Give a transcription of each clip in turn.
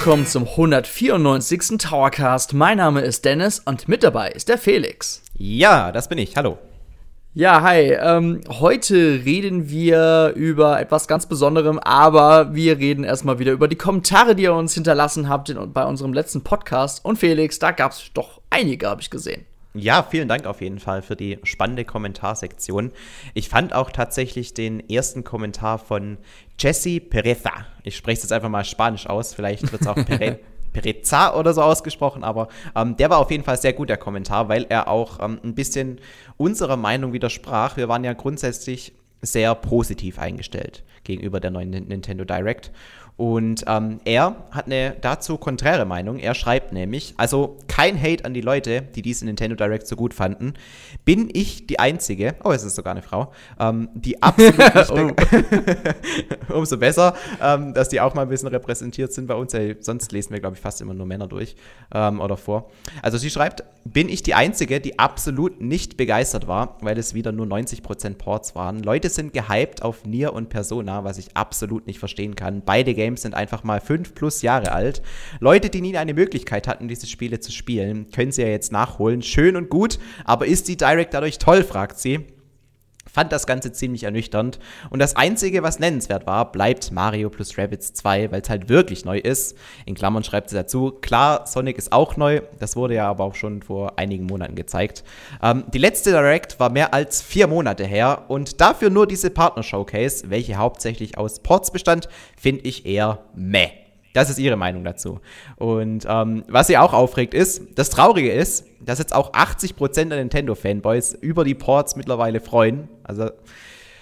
willkommen zum 194. Towercast. Mein Name ist Dennis und mit dabei ist der Felix. Ja, das bin ich. Hallo. Ja, hi. Ähm, heute reden wir über etwas ganz Besonderem, aber wir reden erstmal wieder über die Kommentare, die ihr uns hinterlassen habt in, bei unserem letzten Podcast. Und Felix, da gab es doch einige, habe ich gesehen. Ja, vielen Dank auf jeden Fall für die spannende Kommentarsektion. Ich fand auch tatsächlich den ersten Kommentar von Jesse Pereza. Ich spreche es jetzt einfach mal Spanisch aus, vielleicht wird es auch Pereza. Pereza oder so ausgesprochen, aber ähm, der war auf jeden Fall sehr gut, der Kommentar, weil er auch ähm, ein bisschen unserer Meinung widersprach. Wir waren ja grundsätzlich sehr positiv eingestellt gegenüber der neuen Nintendo Direct und ähm, er hat eine dazu konträre Meinung. Er schreibt nämlich, also kein Hate an die Leute, die diesen Nintendo Direct so gut fanden. Bin ich die Einzige, oh, es ist sogar eine Frau, ähm, die absolut nicht oh. Umso besser, ähm, dass die auch mal ein bisschen repräsentiert sind bei uns. Ja, sonst lesen wir, glaube ich, fast immer nur Männer durch ähm, oder vor. Also sie schreibt, bin ich die Einzige, die absolut nicht begeistert war, weil es wieder nur 90% Ports waren. Leute sind gehypt auf Nier und Persona, was ich absolut nicht verstehen kann. Beide Games Games sind einfach mal fünf plus Jahre alt. Leute, die nie eine Möglichkeit hatten, diese Spiele zu spielen, können sie ja jetzt nachholen. Schön und gut, aber ist die Direct dadurch toll, fragt sie fand das Ganze ziemlich ernüchternd. Und das Einzige, was nennenswert war, bleibt Mario plus Rabbids 2, weil es halt wirklich neu ist. In Klammern schreibt sie dazu, klar, Sonic ist auch neu, das wurde ja aber auch schon vor einigen Monaten gezeigt. Ähm, die letzte Direct war mehr als vier Monate her und dafür nur diese Partner-Showcase, welche hauptsächlich aus Ports bestand, finde ich eher meh. Das ist ihre Meinung dazu. Und ähm, was sie auch aufregt ist, das Traurige ist, dass jetzt auch 80% der Nintendo-Fanboys über die Ports mittlerweile freuen. Also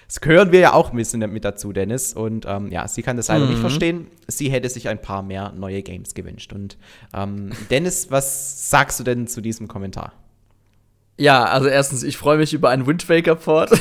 das gehören wir ja auch ein bisschen mit dazu, Dennis. Und ähm, ja, sie kann das leider mhm. nicht verstehen. Sie hätte sich ein paar mehr neue Games gewünscht. Und ähm, Dennis, was sagst du denn zu diesem Kommentar? Ja, also erstens, ich freue mich über einen Wind Waker Port.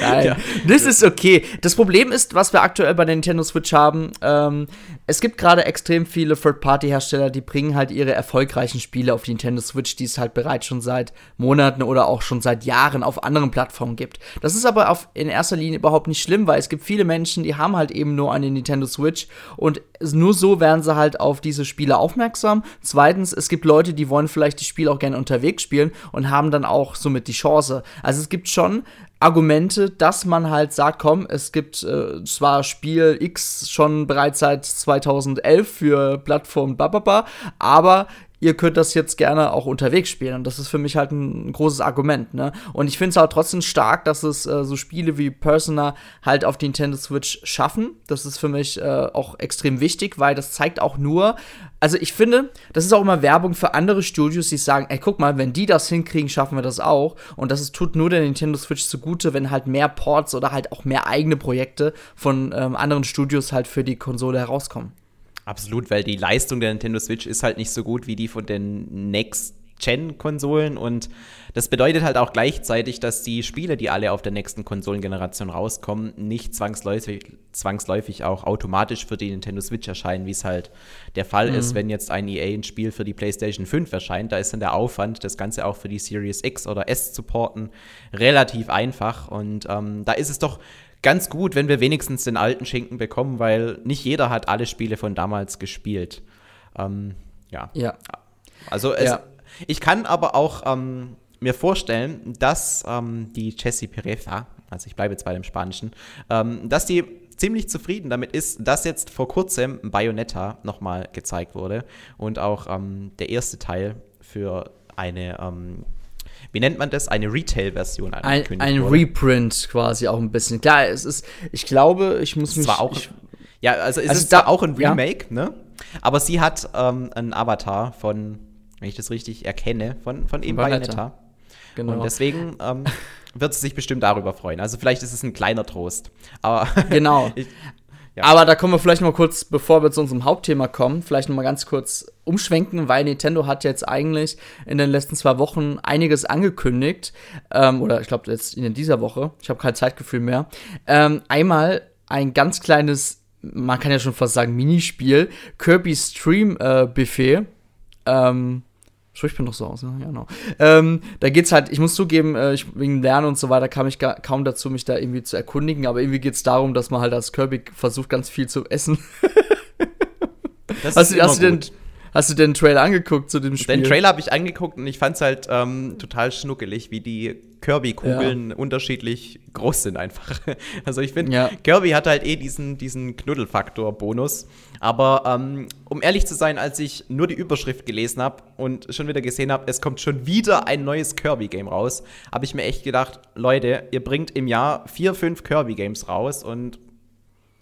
Nein, ja. das ist okay. Das Problem ist, was wir aktuell bei der Nintendo Switch haben, ähm, es gibt gerade extrem viele Third-Party-Hersteller, die bringen halt ihre erfolgreichen Spiele auf die Nintendo Switch, die es halt bereits schon seit Monaten oder auch schon seit Jahren auf anderen Plattformen gibt. Das ist aber auf, in erster Linie überhaupt nicht schlimm, weil es gibt viele Menschen, die haben halt eben nur eine Nintendo Switch und nur so werden sie halt auf diese Spiele aufmerksam. Zweitens, es gibt Leute, die wollen vielleicht die Spiele auch gerne unterwegs spielen und haben dann auch somit die Chance. Also es gibt schon Argumente, dass man halt sagt, komm, es gibt äh, zwar Spiel X schon bereits seit 2011 für Plattform Bababa, aber ihr könnt das jetzt gerne auch unterwegs spielen. Und das ist für mich halt ein, großes Argument, ne? Und ich finde es auch trotzdem stark, dass es äh, so Spiele wie Persona halt auf die Nintendo Switch schaffen. Das ist für mich äh, auch extrem wichtig, weil das zeigt auch nur, also ich finde, das ist auch immer Werbung für andere Studios, die sagen, ey, guck mal, wenn die das hinkriegen, schaffen wir das auch. Und das ist, tut nur der Nintendo Switch zugute, wenn halt mehr Ports oder halt auch mehr eigene Projekte von ähm, anderen Studios halt für die Konsole herauskommen. Absolut, weil die Leistung der Nintendo Switch ist halt nicht so gut wie die von den Next Gen-Konsolen und das bedeutet halt auch gleichzeitig, dass die Spiele, die alle auf der nächsten Konsolengeneration rauskommen, nicht zwangsläufig, zwangsläufig auch automatisch für die Nintendo Switch erscheinen, wie es halt der Fall mhm. ist, wenn jetzt ein EA ein Spiel für die PlayStation 5 erscheint. Da ist dann der Aufwand, das Ganze auch für die Series X oder S zu porten, relativ einfach und ähm, da ist es doch ganz gut, wenn wir wenigstens den alten Schinken bekommen, weil nicht jeder hat alle Spiele von damals gespielt. Ähm, ja. ja. Also es, ja. ich kann aber auch ähm, mir vorstellen, dass ähm, die Jessie Pereza, also ich bleibe jetzt bei dem Spanischen, ähm, dass die ziemlich zufrieden damit ist, dass jetzt vor kurzem Bayonetta nochmal gezeigt wurde und auch ähm, der erste Teil für eine ähm, wie nennt man das, eine Retail-Version angekündigt Ein, ein Reprint quasi auch ein bisschen. Klar, es ist, ich glaube, ich muss mich. Zwar auch, ich, ja, also es also ist da, auch ein Remake, ja. ne? Aber sie hat ähm, einen Avatar von, wenn ich das richtig erkenne, von, von eben Bayonetta. Genau. Und deswegen ähm, wird sie sich bestimmt darüber freuen. Also vielleicht ist es ein kleiner Trost. Aber genau. ich, ja. Aber da kommen wir vielleicht mal kurz, bevor wir zu unserem Hauptthema kommen, vielleicht noch mal ganz kurz umschwenken, weil Nintendo hat jetzt eigentlich in den letzten zwei Wochen einiges angekündigt. Ähm, oder ich glaube jetzt in dieser Woche. Ich habe kein Zeitgefühl mehr. Ähm, einmal ein ganz kleines, man kann ja schon fast sagen, Minispiel, Kirby Stream äh, Buffet. Ähm, Spricht mir noch so aus, ne? Ja, genau. Ähm, da geht's halt, ich muss zugeben, äh, ich, wegen Lernen und so weiter kam ich gar, kaum dazu, mich da irgendwie zu erkundigen, aber irgendwie geht's darum, dass man halt als Kirby versucht, ganz viel zu essen. Das hast, du, hast, du den, hast du den Trailer angeguckt zu dem Spiel? Den Trailer habe ich angeguckt und ich fand es halt ähm, total schnuckelig, wie die Kirby-Kugeln ja. unterschiedlich groß sind einfach. Also ich finde, ja. Kirby hat halt eh diesen, diesen Knuddelfaktor-Bonus. Aber ähm, um ehrlich zu sein, als ich nur die Überschrift gelesen habe und schon wieder gesehen habe, es kommt schon wieder ein neues Kirby-Game raus, habe ich mir echt gedacht, Leute, ihr bringt im Jahr vier, fünf Kirby-Games raus und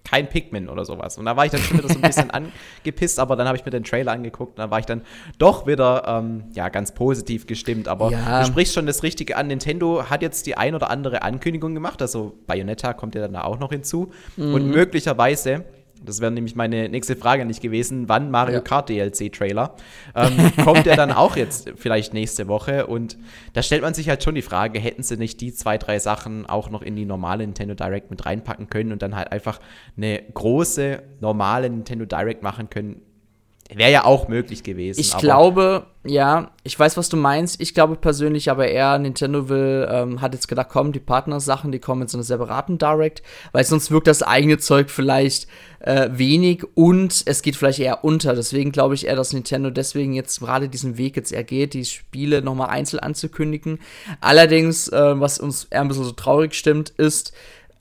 kein Pikmin oder sowas. Und da war ich dann schon wieder so ein bisschen angepisst, aber dann habe ich mir den Trailer angeguckt und da war ich dann doch wieder ähm, ja, ganz positiv gestimmt. Aber ja. du sprichst schon das Richtige an. Nintendo hat jetzt die ein oder andere Ankündigung gemacht, also Bayonetta kommt ja dann auch noch hinzu. Mhm. Und möglicherweise das wäre nämlich meine nächste Frage nicht gewesen. Wann Mario ja. Kart DLC-Trailer? Ähm, kommt der dann auch jetzt vielleicht nächste Woche? Und da stellt man sich halt schon die Frage, hätten sie nicht die zwei, drei Sachen auch noch in die normale Nintendo Direct mit reinpacken können und dann halt einfach eine große, normale Nintendo Direct machen können, Wäre ja auch möglich gewesen. Ich glaube, ja, ich weiß, was du meinst. Ich glaube persönlich aber eher, Nintendo will, ähm, hat jetzt gedacht, komm, die Partnersachen, die kommen in so einer separaten Direct, weil sonst wirkt das eigene Zeug vielleicht äh, wenig und es geht vielleicht eher unter. Deswegen glaube ich eher, dass Nintendo deswegen jetzt gerade diesen Weg jetzt eher geht, die Spiele nochmal einzeln anzukündigen. Allerdings, äh, was uns eher ein bisschen so traurig stimmt, ist,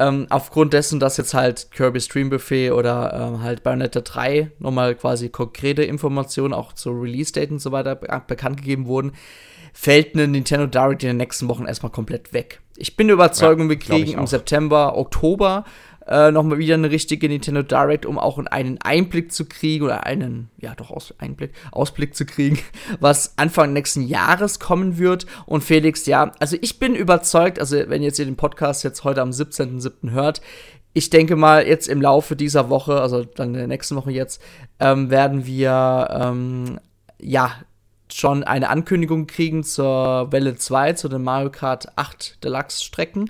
ähm, aufgrund dessen, dass jetzt halt Kirby Stream Buffet oder ähm, halt Bayonetta 3 nochmal quasi konkrete Informationen auch zu Release-Date und so weiter be bekannt gegeben wurden, fällt eine Nintendo Direct in den nächsten Wochen erstmal komplett weg. Ich bin der Überzeugung, ja, wir kriegen im September, Oktober äh, nochmal wieder eine richtige Nintendo Direct, um auch einen Einblick zu kriegen oder einen, ja doch, Aus Einblick, Ausblick zu kriegen, was Anfang nächsten Jahres kommen wird. Und Felix, ja, also ich bin überzeugt, also wenn jetzt ihr den Podcast jetzt heute am 17.07. hört, ich denke mal, jetzt im Laufe dieser Woche, also dann in der nächsten Woche jetzt, ähm, werden wir, ähm, ja, schon eine Ankündigung kriegen zur Welle 2, zu den Mario Kart 8 Deluxe Strecken.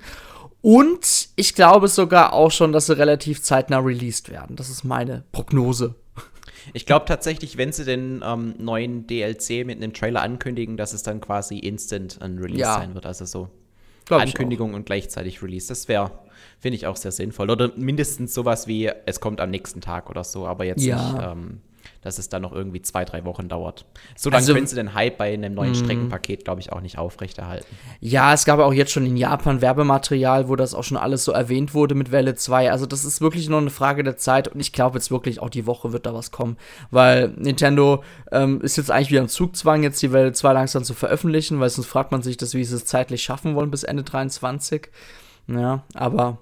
Und ich glaube sogar auch schon, dass sie relativ zeitnah released werden. Das ist meine Prognose. Ich glaube tatsächlich, wenn sie den ähm, neuen DLC mit einem Trailer ankündigen, dass es dann quasi instant ein Release ja. sein wird. Also so Ankündigung und gleichzeitig Release. Das wäre, finde ich, auch sehr sinnvoll. Oder mindestens sowas wie, es kommt am nächsten Tag oder so, aber jetzt ja. nicht. Ähm, dass es dann noch irgendwie zwei, drei Wochen dauert. So lange also, können sie den Hype bei einem neuen mhm. Streckenpaket, glaube ich, auch nicht aufrechterhalten. Ja, es gab auch jetzt schon in Japan Werbematerial, wo das auch schon alles so erwähnt wurde mit Welle 2. Also das ist wirklich nur eine Frage der Zeit und ich glaube jetzt wirklich, auch die Woche wird da was kommen, weil Nintendo ähm, ist jetzt eigentlich wieder im Zugzwang, jetzt die Welle 2 langsam zu veröffentlichen, weil sonst fragt man sich, dass, wie sie es zeitlich schaffen wollen bis Ende 23. Ja, aber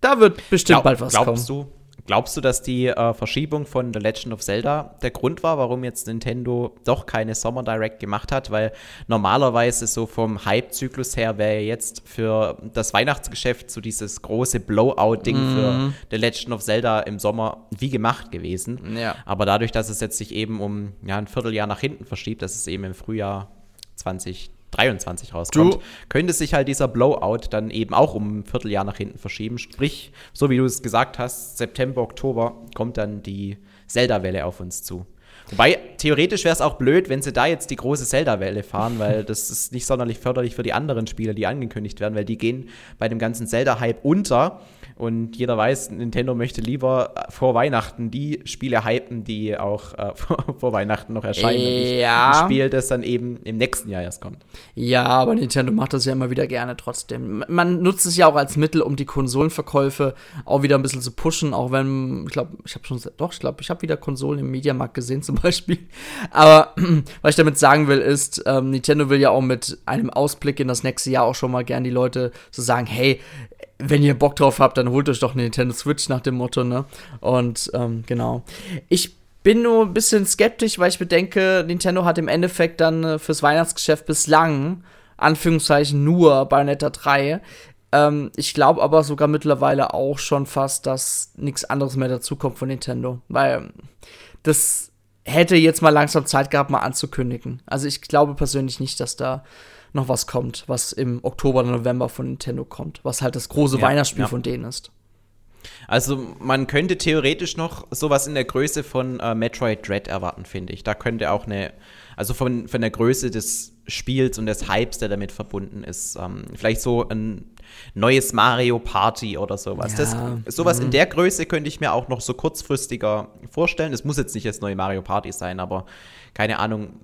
da wird bestimmt Glaub, bald was glaubst kommen. Glaubst du, Glaubst du, dass die äh, Verschiebung von The Legend of Zelda der Grund war, warum jetzt Nintendo doch keine Summer Direct gemacht hat? Weil normalerweise so vom Hype-Zyklus her wäre jetzt für das Weihnachtsgeschäft so dieses große Blowout-Ding mm. für The Legend of Zelda im Sommer wie gemacht gewesen. Ja. Aber dadurch, dass es jetzt sich eben um ja, ein Vierteljahr nach hinten verschiebt, dass es eben im Frühjahr 2020 23 rauskommt, du könnte sich halt dieser Blowout dann eben auch um ein Vierteljahr nach hinten verschieben. Sprich, so wie du es gesagt hast, September, Oktober kommt dann die Zelda-Welle auf uns zu. Wobei, theoretisch wäre es auch blöd, wenn sie da jetzt die große Zelda-Welle fahren, weil das ist nicht sonderlich förderlich für die anderen Spiele, die angekündigt werden, weil die gehen bei dem ganzen Zelda-Hype unter. Und jeder weiß, Nintendo möchte lieber äh, vor Weihnachten die Spiele hypen, die auch äh, vor, Weihnachten noch erscheinen. Ja. ein Spiel, das dann eben im nächsten Jahr erst kommt. Ja, aber Nintendo macht das ja immer wieder gerne trotzdem. Man nutzt es ja auch als Mittel, um die Konsolenverkäufe auch wieder ein bisschen zu pushen, auch wenn, ich glaube, ich habe schon, doch, ich glaube, ich habe wieder Konsolen im Mediamarkt gesehen zum Beispiel. Aber was ich damit sagen will, ist, ähm, Nintendo will ja auch mit einem Ausblick in das nächste Jahr auch schon mal gerne die Leute so sagen, hey, wenn ihr Bock drauf habt, dann holt euch doch eine Nintendo Switch nach dem Motto, ne? Und ähm, genau. Ich bin nur ein bisschen skeptisch, weil ich bedenke, Nintendo hat im Endeffekt dann äh, fürs Weihnachtsgeschäft bislang, Anführungszeichen, nur Bayonetta 3. Ähm, ich glaube aber sogar mittlerweile auch schon fast, dass nichts anderes mehr dazukommt von Nintendo. Weil das hätte jetzt mal langsam Zeit gehabt, mal anzukündigen. Also ich glaube persönlich nicht, dass da noch was kommt, was im Oktober oder November von Nintendo kommt, was halt das große ja, Weihnachtsspiel ja. von denen ist. Also man könnte theoretisch noch sowas in der Größe von äh, Metroid Dread erwarten, finde ich. Da könnte auch eine, also von, von der Größe des Spiels und des Hypes, der damit verbunden ist, ähm, vielleicht so ein neues Mario Party oder sowas. Ja. Das, sowas mhm. in der Größe könnte ich mir auch noch so kurzfristiger vorstellen. Es muss jetzt nicht das neue Mario Party sein, aber keine Ahnung,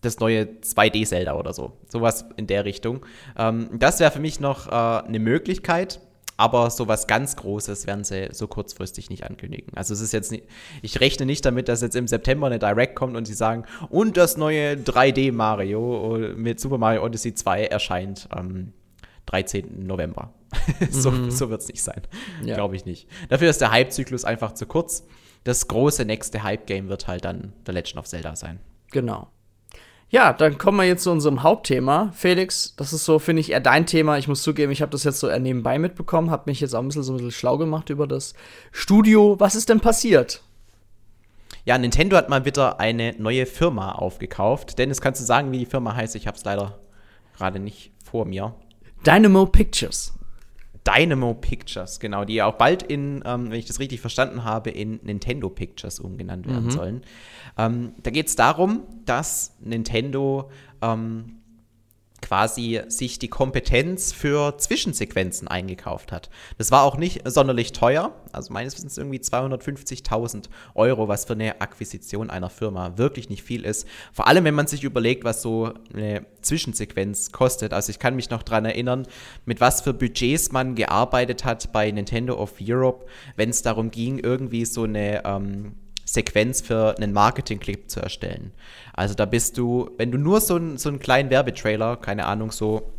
das neue 2D-Zelda oder so. Sowas in der Richtung. Ähm, das wäre für mich noch äh, eine Möglichkeit. Aber so was ganz Großes werden sie so kurzfristig nicht ankündigen. Also es ist jetzt nicht, ich rechne nicht damit, dass jetzt im September eine Direct kommt und sie sagen, und das neue 3D Mario mit Super Mario Odyssey 2 erscheint am 13. November. so mhm. so wird es nicht sein. Ja. Glaube ich nicht. Dafür ist der Hype-Zyklus einfach zu kurz. Das große nächste Hype-Game wird halt dann The Legend of Zelda sein. Genau. Ja, dann kommen wir jetzt zu unserem Hauptthema. Felix, das ist so, finde ich, eher dein Thema. Ich muss zugeben, ich habe das jetzt so eher nebenbei mitbekommen, habe mich jetzt auch ein bisschen so ein bisschen schlau gemacht über das Studio. Was ist denn passiert? Ja, Nintendo hat mal wieder eine neue Firma aufgekauft. Dennis, kannst du sagen, wie die Firma heißt? Ich habe es leider gerade nicht vor mir. Dynamo Pictures. Dynamo Pictures, genau, die ja auch bald in, ähm, wenn ich das richtig verstanden habe, in Nintendo Pictures umgenannt werden mhm. sollen. Ähm, da geht es darum, dass Nintendo ähm, quasi sich die Kompetenz für Zwischensequenzen eingekauft hat. Das war auch nicht sonderlich teuer, also meines Wissens irgendwie 250.000 Euro, was für eine Akquisition einer Firma wirklich nicht viel ist. Vor allem, wenn man sich überlegt, was so eine Zwischensequenz kostet. Also ich kann mich noch daran erinnern, mit was für Budgets man gearbeitet hat bei Nintendo of Europe, wenn es darum ging, irgendwie so eine ähm, Sequenz für einen Marketing-Clip zu erstellen. Also da bist du, wenn du nur so, ein, so einen kleinen Werbetrailer, keine Ahnung, so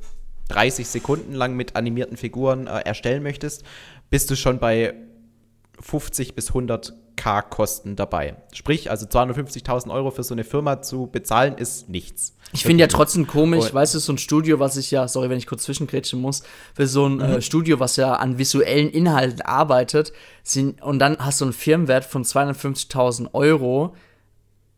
30 Sekunden lang mit animierten Figuren äh, erstellen möchtest, bist du schon bei 50 bis 100 K Kosten dabei. Sprich, also 250.000 Euro für so eine Firma zu bezahlen, ist nichts. Ich finde ja trotzdem komisch, und weißt du, so ein Studio, was ich ja, sorry, wenn ich kurz zwischengrätschen muss, für so ein äh, mhm. äh, Studio, was ja an visuellen Inhalten arbeitet, sind, und dann hast du einen Firmenwert von 250.000 Euro,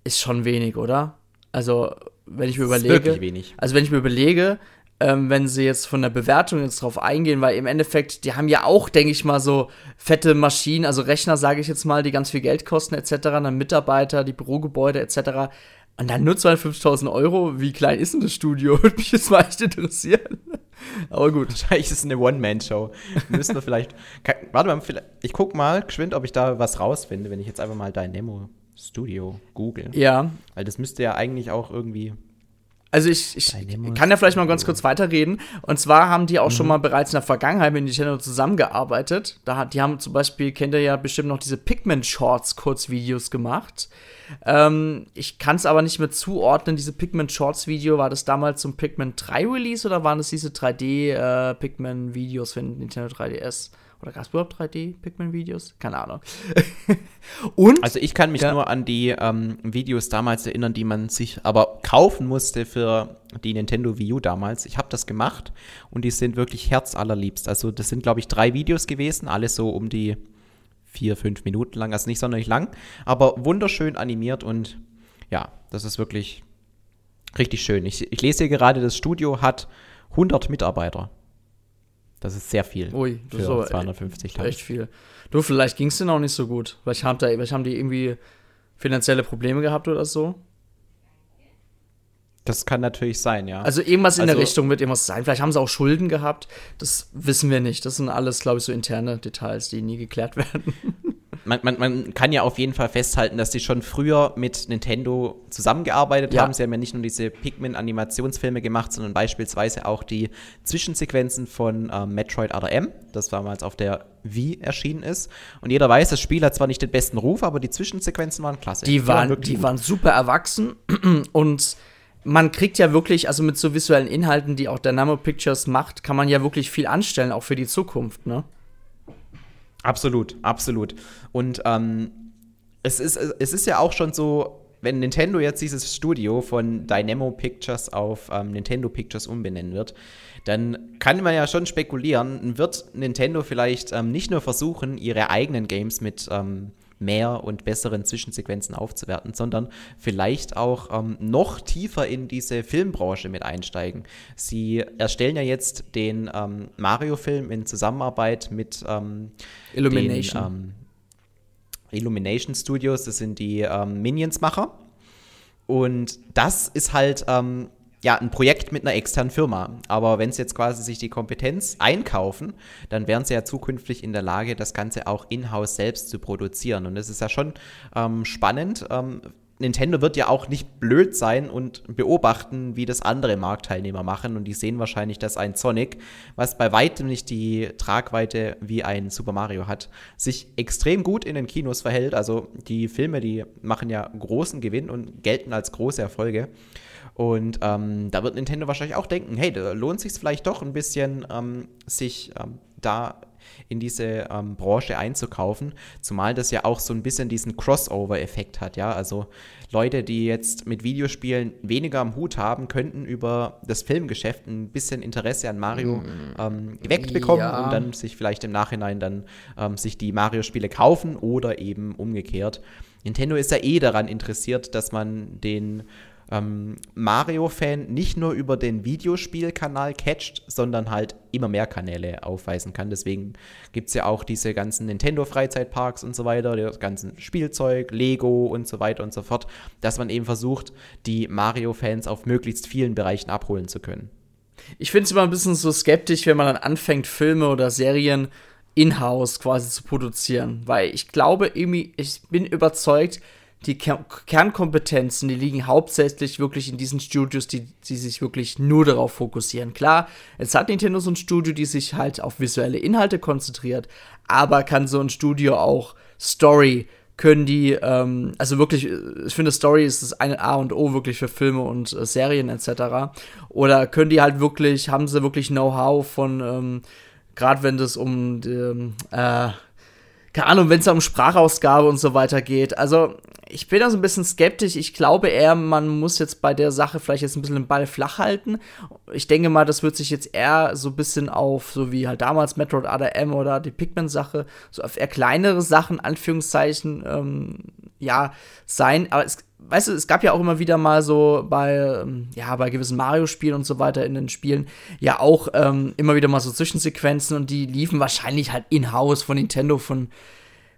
ist schon wenig, oder? Also, wenn ich mir überlege. Ist wirklich wenig. Also, wenn ich mir überlege, ähm, wenn sie jetzt von der Bewertung jetzt drauf eingehen, weil im Endeffekt, die haben ja auch, denke ich mal, so fette Maschinen, also Rechner, sage ich jetzt mal, die ganz viel Geld kosten, etc., dann Mitarbeiter, die Bürogebäude, etc. Und dann nur 250.000 Euro, wie klein ist denn das Studio? Würde mich jetzt mal echt interessieren. Aber gut. Wahrscheinlich ist es eine One-Man-Show. Müssen wir vielleicht. Kann, warte mal, ich guck mal geschwind, ob ich da was rausfinde, wenn ich jetzt einfach mal dein Nemo Studio google. Ja. Weil das müsste ja eigentlich auch irgendwie also ich, ich kann ja vielleicht mal ganz kurz weiterreden. Und zwar haben die auch mhm. schon mal bereits in der Vergangenheit mit Nintendo zusammengearbeitet. Da, die haben zum Beispiel, kennt ihr ja bestimmt noch diese Pikmin Shorts Kurzvideos gemacht. Ähm, ich kann es aber nicht mehr zuordnen. Diese Pikmin Shorts Video, war das damals zum Pikmin 3 Release oder waren das diese 3D äh, Pikmin Videos für Nintendo 3DS? Oder gab es überhaupt 3D-Pikmin-Videos? Keine Ahnung. Und? Also ich kann mich ja. nur an die ähm, Videos damals erinnern, die man sich aber kaufen musste für die Nintendo Wii U damals. Ich habe das gemacht und die sind wirklich herzallerliebst. Also das sind, glaube ich, drei Videos gewesen, alles so um die vier, fünf Minuten lang, also nicht sonderlich lang, aber wunderschön animiert und ja, das ist wirklich richtig schön. Ich, ich lese hier gerade, das Studio hat 100 Mitarbeiter. Das ist sehr viel. Ui, für so, 250 Echt viel. Du, vielleicht ging es denen auch nicht so gut. Vielleicht haben, da, vielleicht haben die irgendwie finanzielle Probleme gehabt oder so. Das kann natürlich sein, ja. Also irgendwas in also, der Richtung wird irgendwas sein. Vielleicht haben sie auch Schulden gehabt. Das wissen wir nicht. Das sind alles, glaube ich, so interne Details, die nie geklärt werden. Man, man, man kann ja auf jeden Fall festhalten, dass die schon früher mit Nintendo zusammengearbeitet ja. haben. Sie haben ja nicht nur diese Pikmin-Animationsfilme gemacht, sondern beispielsweise auch die Zwischensequenzen von ähm, Metroid ARM, das damals auf der Wii erschienen ist. Und jeder weiß, das Spiel hat zwar nicht den besten Ruf, aber die Zwischensequenzen waren klasse. Die, waren, die, waren, die waren super erwachsen und man kriegt ja wirklich, also mit so visuellen Inhalten, die auch Dynamo Pictures macht, kann man ja wirklich viel anstellen, auch für die Zukunft, ne? Absolut, absolut. Und ähm, es, ist, es ist ja auch schon so, wenn Nintendo jetzt dieses Studio von Dynamo Pictures auf ähm, Nintendo Pictures umbenennen wird, dann kann man ja schon spekulieren, wird Nintendo vielleicht ähm, nicht nur versuchen, ihre eigenen Games mit ähm, mehr und besseren Zwischensequenzen aufzuwerten, sondern vielleicht auch ähm, noch tiefer in diese Filmbranche mit einsteigen. Sie erstellen ja jetzt den ähm, Mario-Film in Zusammenarbeit mit ähm, Illumination. Den, ähm, Illumination Studios, das sind die ähm, Minions-Macher. Und das ist halt ähm, ja, ein Projekt mit einer externen Firma. Aber wenn sie jetzt quasi sich die Kompetenz einkaufen, dann wären sie ja zukünftig in der Lage, das Ganze auch in-house selbst zu produzieren. Und das ist ja schon ähm, spannend. Ähm, Nintendo wird ja auch nicht blöd sein und beobachten, wie das andere Marktteilnehmer machen. Und die sehen wahrscheinlich, dass ein Sonic, was bei weitem nicht die Tragweite wie ein Super Mario hat, sich extrem gut in den Kinos verhält. Also die Filme, die machen ja großen Gewinn und gelten als große Erfolge. Und ähm, da wird Nintendo wahrscheinlich auch denken, hey, da lohnt sich vielleicht doch ein bisschen, ähm, sich ähm, da in diese ähm, Branche einzukaufen, zumal das ja auch so ein bisschen diesen Crossover-Effekt hat, ja, also Leute, die jetzt mit Videospielen weniger am Hut haben, könnten über das Filmgeschäft ein bisschen Interesse an Mario mm. ähm, geweckt bekommen ja. und dann sich vielleicht im Nachhinein dann ähm, sich die Mario-Spiele kaufen oder eben umgekehrt. Nintendo ist ja eh daran interessiert, dass man den ähm, Mario-Fan nicht nur über den Videospielkanal catcht, sondern halt immer mehr Kanäle aufweisen kann. Deswegen gibt es ja auch diese ganzen Nintendo-Freizeitparks und so weiter, das ganze Spielzeug, Lego und so weiter und so fort, dass man eben versucht, die Mario-Fans auf möglichst vielen Bereichen abholen zu können. Ich finde es immer ein bisschen so skeptisch, wenn man dann anfängt, Filme oder Serien in-house quasi zu produzieren, weil ich glaube irgendwie, ich bin überzeugt, die Ker Kernkompetenzen, die liegen hauptsächlich wirklich in diesen Studios, die, die sich wirklich nur darauf fokussieren. Klar, jetzt hat Nintendo so ein Studio, die sich halt auf visuelle Inhalte konzentriert, aber kann so ein Studio auch Story, können die, ähm, also wirklich, ich finde, Story ist das eine A und O wirklich für Filme und äh, Serien etc. Oder können die halt wirklich, haben sie wirklich Know-how von, ähm, gerade wenn es um, ähm, äh, keine Ahnung, wenn es um Sprachausgabe und so weiter geht. Also ich bin da so ein bisschen skeptisch. Ich glaube eher, man muss jetzt bei der Sache vielleicht jetzt ein bisschen den Ball flach halten. Ich denke mal, das wird sich jetzt eher so ein bisschen auf, so wie halt damals Metroid ADM oder die Pikmin-Sache, so auf eher kleinere Sachen, Anführungszeichen, ähm, ja, sein. Aber es, weißt du, es gab ja auch immer wieder mal so bei, ähm, ja, bei gewissen Mario-Spielen und so weiter in den Spielen ja auch ähm, immer wieder mal so Zwischensequenzen und die liefen wahrscheinlich halt in-house von Nintendo, von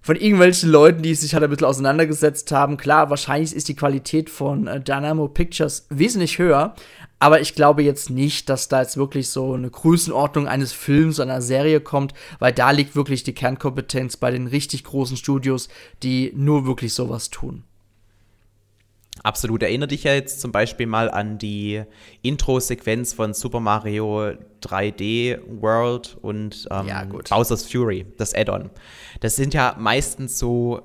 von irgendwelchen Leuten, die sich halt ein bisschen auseinandergesetzt haben. Klar, wahrscheinlich ist die Qualität von äh, Dynamo Pictures wesentlich höher, aber ich glaube jetzt nicht, dass da jetzt wirklich so eine Größenordnung eines Films, einer Serie kommt, weil da liegt wirklich die Kernkompetenz bei den richtig großen Studios, die nur wirklich sowas tun. Absolut. Erinnere dich ja jetzt zum Beispiel mal an die Intro-Sequenz von Super Mario 3D World und ähm, ja, Bowser's Fury, das Add-on. Das sind ja meistens so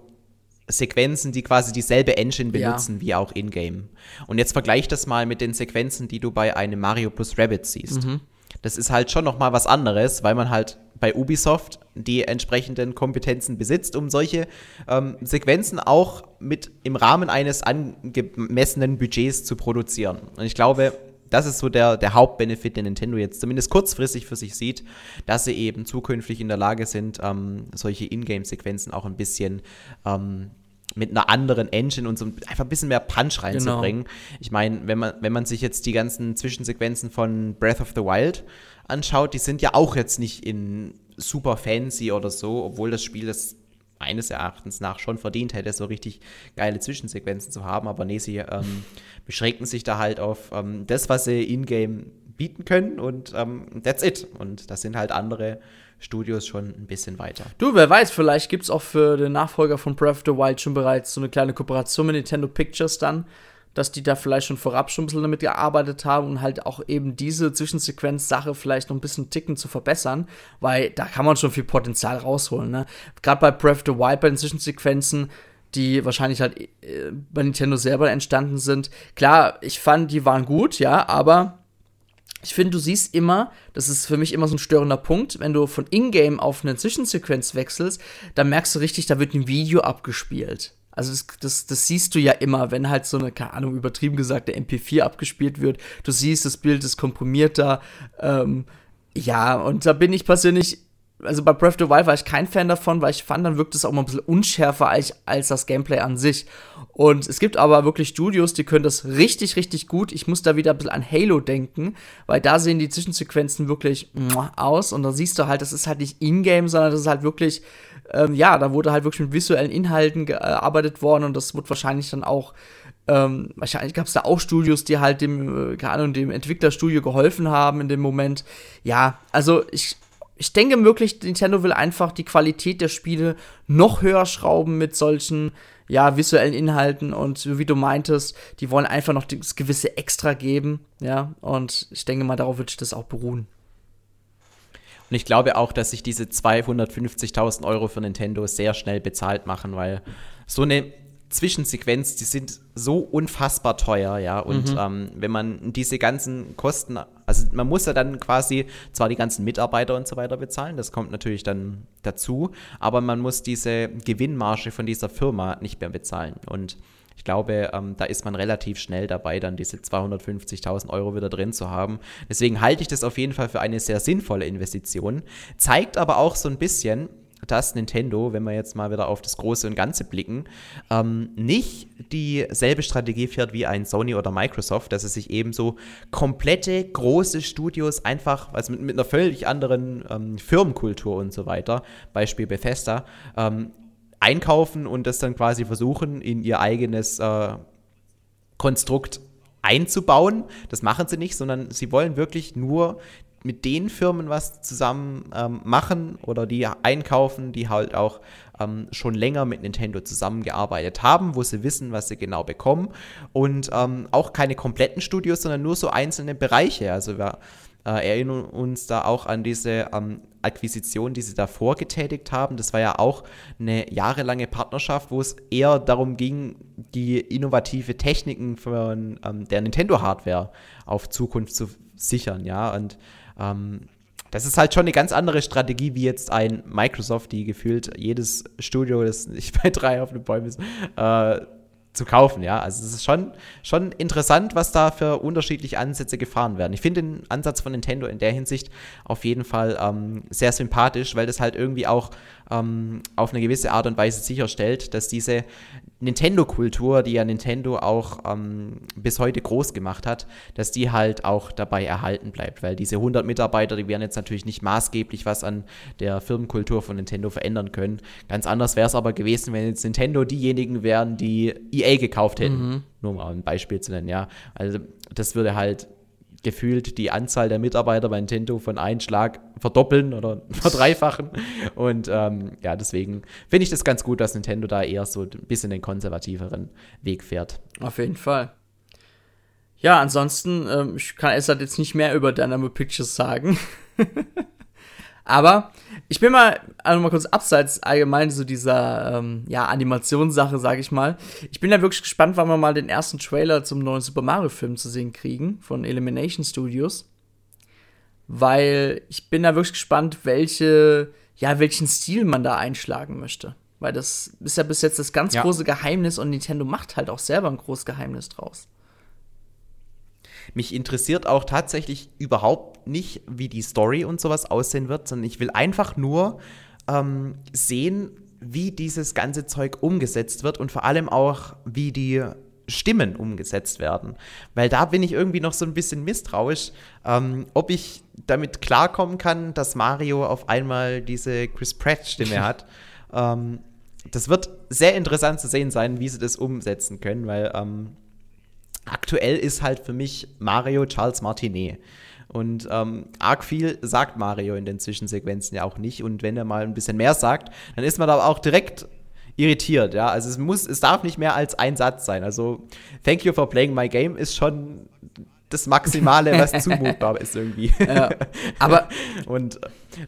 Sequenzen, die quasi dieselbe Engine benutzen ja. wie auch in-game. Und jetzt vergleich das mal mit den Sequenzen, die du bei einem Mario plus Rabbit siehst. Mhm. Das ist halt schon noch mal was anderes, weil man halt bei Ubisoft die entsprechenden Kompetenzen besitzt, um solche ähm, Sequenzen auch mit im Rahmen eines angemessenen Budgets zu produzieren. Und ich glaube, das ist so der, der Hauptbenefit, den Nintendo jetzt zumindest kurzfristig für sich sieht, dass sie eben zukünftig in der Lage sind, ähm, solche Ingame-Sequenzen auch ein bisschen ähm, mit einer anderen Engine und so einfach ein bisschen mehr Punch reinzubringen. Genau. Ich meine, wenn man, wenn man sich jetzt die ganzen Zwischensequenzen von Breath of the Wild anschaut, die sind ja auch jetzt nicht in super fancy oder so, obwohl das Spiel das meines Erachtens nach schon verdient hätte, so richtig geile Zwischensequenzen zu haben. Aber nee, sie ähm, beschränken sich da halt auf ähm, das, was sie in-game bieten können und ähm, that's it. Und das sind halt andere Studios schon ein bisschen weiter. Du, wer weiß, vielleicht gibt es auch für den Nachfolger von Breath of the Wild schon bereits so eine kleine Kooperation mit Nintendo Pictures dann dass die da vielleicht schon vorab schon ein bisschen damit gearbeitet haben und halt auch eben diese Zwischensequenz-Sache vielleicht noch ein bisschen ticken zu verbessern, weil da kann man schon viel Potenzial rausholen. Ne? Gerade bei Breath of the Wild, bei den Zwischensequenzen, die wahrscheinlich halt äh, bei Nintendo selber entstanden sind. Klar, ich fand, die waren gut, ja, aber ich finde, du siehst immer, das ist für mich immer so ein störender Punkt, wenn du von Ingame auf eine Zwischensequenz wechselst, dann merkst du richtig, da wird ein Video abgespielt. Also das, das, das siehst du ja immer, wenn halt so eine, keine Ahnung, übertrieben gesagt, der MP4 abgespielt wird. Du siehst, das Bild ist komprimierter. Ähm, ja, und da bin ich persönlich also bei Breath of the Wild war ich kein Fan davon, weil ich fand, dann wirkt es auch mal ein bisschen unschärfer als, als das Gameplay an sich. Und es gibt aber wirklich Studios, die können das richtig, richtig gut. Ich muss da wieder ein bisschen an Halo denken, weil da sehen die Zwischensequenzen wirklich aus und da siehst du halt, das ist halt nicht Ingame, sondern das ist halt wirklich, ähm, ja, da wurde halt wirklich mit visuellen Inhalten gearbeitet worden und das wird wahrscheinlich dann auch Ähm, wahrscheinlich gab es da auch Studios, die halt dem, äh, keine Ahnung, dem Entwicklerstudio geholfen haben in dem Moment. Ja, also ich, ich denke wirklich, Nintendo will einfach die Qualität der Spiele noch höher schrauben mit solchen ja, visuellen Inhalten und wie du meintest, die wollen einfach noch das gewisse Extra geben, ja, und ich denke mal, darauf wird das auch beruhen. Und ich glaube auch, dass sich diese 250.000 Euro für Nintendo sehr schnell bezahlt machen, weil so eine Zwischensequenz, die sind so unfassbar teuer, ja. Und mhm. ähm, wenn man diese ganzen Kosten, also man muss ja dann quasi zwar die ganzen Mitarbeiter und so weiter bezahlen, das kommt natürlich dann dazu, aber man muss diese Gewinnmarge von dieser Firma nicht mehr bezahlen. Und ich glaube, ähm, da ist man relativ schnell dabei, dann diese 250.000 Euro wieder drin zu haben. Deswegen halte ich das auf jeden Fall für eine sehr sinnvolle Investition. Zeigt aber auch so ein bisschen, dass Nintendo, wenn wir jetzt mal wieder auf das Große und Ganze blicken, ähm, nicht dieselbe Strategie fährt wie ein Sony oder Microsoft, dass es sich eben so komplette große Studios einfach, also mit, mit einer völlig anderen ähm, Firmenkultur und so weiter, Beispiel Bethesda, ähm, einkaufen und das dann quasi versuchen, in ihr eigenes äh, Konstrukt einzubauen. Das machen sie nicht, sondern sie wollen wirklich nur mit den Firmen was zusammen ähm, machen oder die einkaufen, die halt auch ähm, schon länger mit Nintendo zusammengearbeitet haben, wo sie wissen, was sie genau bekommen. Und ähm, auch keine kompletten Studios, sondern nur so einzelne Bereiche. Also wir äh, erinnern uns da auch an diese ähm, Akquisition, die sie davor getätigt haben. Das war ja auch eine jahrelange Partnerschaft, wo es eher darum ging, die innovative Techniken von ähm, der Nintendo-Hardware auf Zukunft zu sichern, ja. Und ähm, das ist halt schon eine ganz andere Strategie wie jetzt ein Microsoft, die gefühlt jedes Studio, das nicht bei drei auf dem Bäumen ist, äh, zu kaufen, ja. Also es ist schon, schon interessant, was da für unterschiedliche Ansätze gefahren werden. Ich finde den Ansatz von Nintendo in der Hinsicht auf jeden Fall ähm, sehr sympathisch, weil das halt irgendwie auch ähm, auf eine gewisse Art und Weise sicherstellt, dass diese Nintendo-Kultur, die ja Nintendo auch ähm, bis heute groß gemacht hat, dass die halt auch dabei erhalten bleibt. Weil diese 100 Mitarbeiter, die werden jetzt natürlich nicht maßgeblich was an der Firmenkultur von Nintendo verändern können. Ganz anders wäre es aber gewesen, wenn jetzt Nintendo diejenigen wären, die EA gekauft hätten. Mhm. Nur mal ein Beispiel zu nennen, ja. Also das würde halt gefühlt die Anzahl der Mitarbeiter bei Nintendo von einem Schlag verdoppeln oder verdreifachen. Und ähm, ja, deswegen finde ich das ganz gut, dass Nintendo da eher so ein bisschen den konservativeren Weg fährt. Auf jeden Fall. Ja, ansonsten, ähm, ich kann es halt jetzt nicht mehr über Dynamo Pictures sagen. Aber ich bin mal, also mal kurz abseits allgemein so dieser ähm, ja, Animationssache, sag ich mal. Ich bin ja wirklich gespannt, wann wir mal den ersten Trailer zum neuen Super Mario-Film zu sehen kriegen von Elimination Studios. Weil ich bin da wirklich gespannt, welche, ja, welchen Stil man da einschlagen möchte. Weil das ist ja bis jetzt das ganz ja. große Geheimnis und Nintendo macht halt auch selber ein großes Geheimnis draus. Mich interessiert auch tatsächlich überhaupt nicht, wie die Story und sowas aussehen wird, sondern ich will einfach nur ähm, sehen, wie dieses ganze Zeug umgesetzt wird und vor allem auch, wie die Stimmen umgesetzt werden. Weil da bin ich irgendwie noch so ein bisschen misstrauisch, ähm, ob ich damit klarkommen kann, dass Mario auf einmal diese Chris Pratt-Stimme hat. Ähm, das wird sehr interessant zu sehen sein, wie sie das umsetzen können, weil ähm, aktuell ist halt für mich Mario Charles Martinet. Und ähm, arg viel sagt Mario in den Zwischensequenzen ja auch nicht. Und wenn er mal ein bisschen mehr sagt, dann ist man da auch direkt irritiert, ja. Also es muss, es darf nicht mehr als ein Satz sein. Also Thank you for playing my game ist schon das Maximale, was zumutbar ist irgendwie. Ja, aber und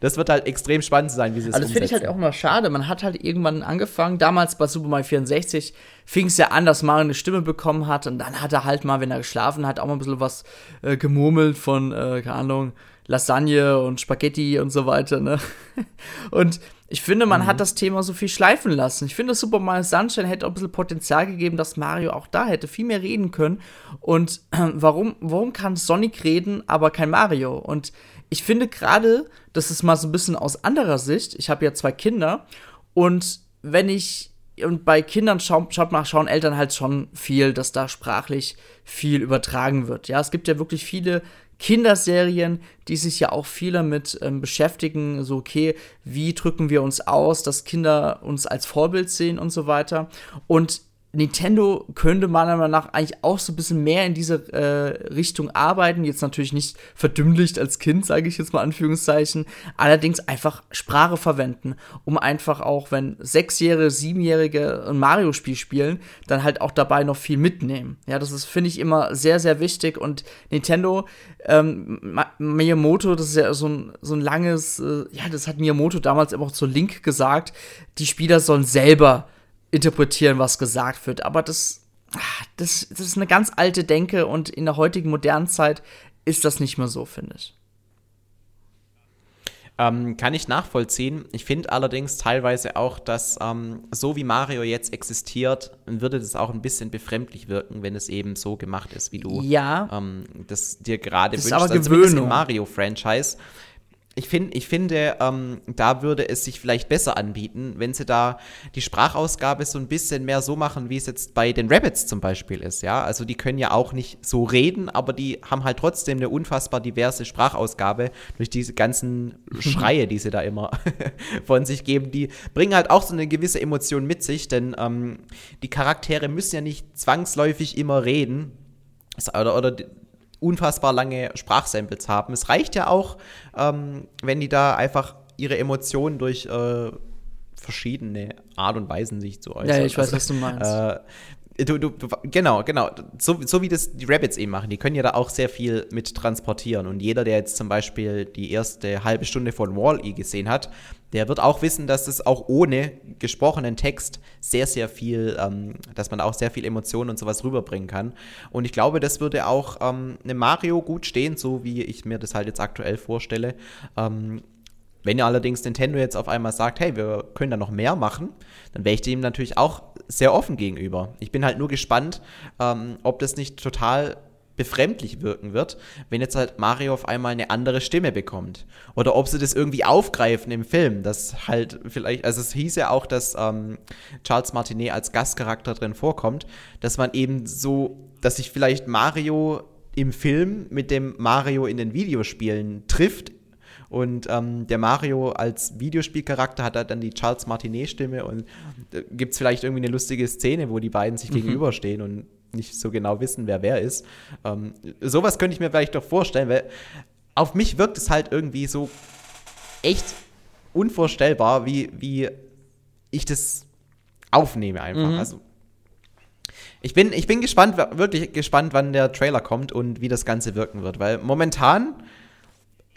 das wird halt extrem spannend sein, wie sie es Also das finde ich halt auch immer schade. Man hat halt irgendwann angefangen, damals bei Super Mario 64 fing es ja an, dass Mario eine Stimme bekommen hat und dann hat er halt mal, wenn er geschlafen hat, auch mal ein bisschen was äh, gemurmelt von, äh, keine Ahnung, Lasagne und Spaghetti und so weiter, ne? Und ich finde, man mhm. hat das Thema so viel schleifen lassen. Ich finde, Super Mario Sunshine hätte auch ein bisschen Potenzial gegeben, dass Mario auch da hätte viel mehr reden können. Und äh, warum, warum kann Sonic reden, aber kein Mario? Und ich finde gerade, das ist mal so ein bisschen aus anderer Sicht. Ich habe ja zwei Kinder und wenn ich und bei Kindern schau, schaut mal, schauen Eltern halt schon viel, dass da sprachlich viel übertragen wird. Ja, es gibt ja wirklich viele Kinderserien, die sich ja auch viel damit ähm, beschäftigen, so okay, wie drücken wir uns aus, dass Kinder uns als Vorbild sehen und so weiter. Und Nintendo könnte meiner Meinung nach eigentlich auch so ein bisschen mehr in diese äh, Richtung arbeiten. Jetzt natürlich nicht verdümmlicht als Kind, sage ich jetzt mal Anführungszeichen. Allerdings einfach Sprache verwenden, um einfach auch, wenn Sechsjährige, Siebenjährige ein Mario-Spiel spielen, dann halt auch dabei noch viel mitnehmen. Ja, das ist, finde ich, immer sehr, sehr wichtig. Und Nintendo, ähm, Miyamoto, das ist ja so ein, so ein langes, äh, ja, das hat Miyamoto damals immer auch zu Link gesagt, die Spieler sollen selber interpretieren, was gesagt wird. Aber das, ah, das, das ist eine ganz alte Denke und in der heutigen modernen Zeit ist das nicht mehr so, finde ich. Ähm, kann ich nachvollziehen. Ich finde allerdings teilweise auch, dass ähm, so wie Mario jetzt existiert, würde das auch ein bisschen befremdlich wirken, wenn es eben so gemacht ist, wie du ja. ähm, das dir gerade wünschst. Aber also Gewöhnung. Mario-Franchise ich, find, ich finde, ähm, da würde es sich vielleicht besser anbieten, wenn sie da die Sprachausgabe so ein bisschen mehr so machen, wie es jetzt bei den Rabbits zum Beispiel ist. Ja, also die können ja auch nicht so reden, aber die haben halt trotzdem eine unfassbar diverse Sprachausgabe durch diese ganzen Schreie, die sie da immer von sich geben. Die bringen halt auch so eine gewisse Emotion mit sich, denn ähm, die Charaktere müssen ja nicht zwangsläufig immer reden. Oder, oder unfassbar lange Sprachsamples haben. Es reicht ja auch, ähm, wenn die da einfach ihre Emotionen durch äh, verschiedene Art und Weisen sich zu äußern. Ja, ich weiß, also, was du meinst. Äh, du, du, genau, genau. So, so wie das die Rabbits eben machen. Die können ja da auch sehr viel mit transportieren. Und jeder, der jetzt zum Beispiel die erste halbe Stunde von Wall-E gesehen hat, der wird auch wissen, dass es auch ohne gesprochenen Text sehr, sehr viel, ähm, dass man auch sehr viel Emotionen und sowas rüberbringen kann. Und ich glaube, das würde auch ähm, einem Mario gut stehen, so wie ich mir das halt jetzt aktuell vorstelle. Ähm, wenn ihr allerdings Nintendo jetzt auf einmal sagt, hey, wir können da noch mehr machen, dann wäre ich dem natürlich auch sehr offen gegenüber. Ich bin halt nur gespannt, ähm, ob das nicht total befremdlich wirken wird, wenn jetzt halt Mario auf einmal eine andere Stimme bekommt. Oder ob sie das irgendwie aufgreifen im Film, dass halt vielleicht, also es hieß ja auch, dass ähm, Charles Martinet als Gastcharakter drin vorkommt, dass man eben so, dass sich vielleicht Mario im Film mit dem Mario in den Videospielen trifft und ähm, der Mario als Videospielcharakter hat dann die Charles Martinet-Stimme und äh, gibt es vielleicht irgendwie eine lustige Szene, wo die beiden sich mhm. gegenüberstehen und nicht so genau wissen, wer wer ist. Ähm, sowas könnte ich mir vielleicht doch vorstellen, weil auf mich wirkt es halt irgendwie so echt unvorstellbar, wie, wie ich das aufnehme einfach. Mhm. Also ich bin, ich bin gespannt, wirklich gespannt, wann der Trailer kommt und wie das Ganze wirken wird, weil momentan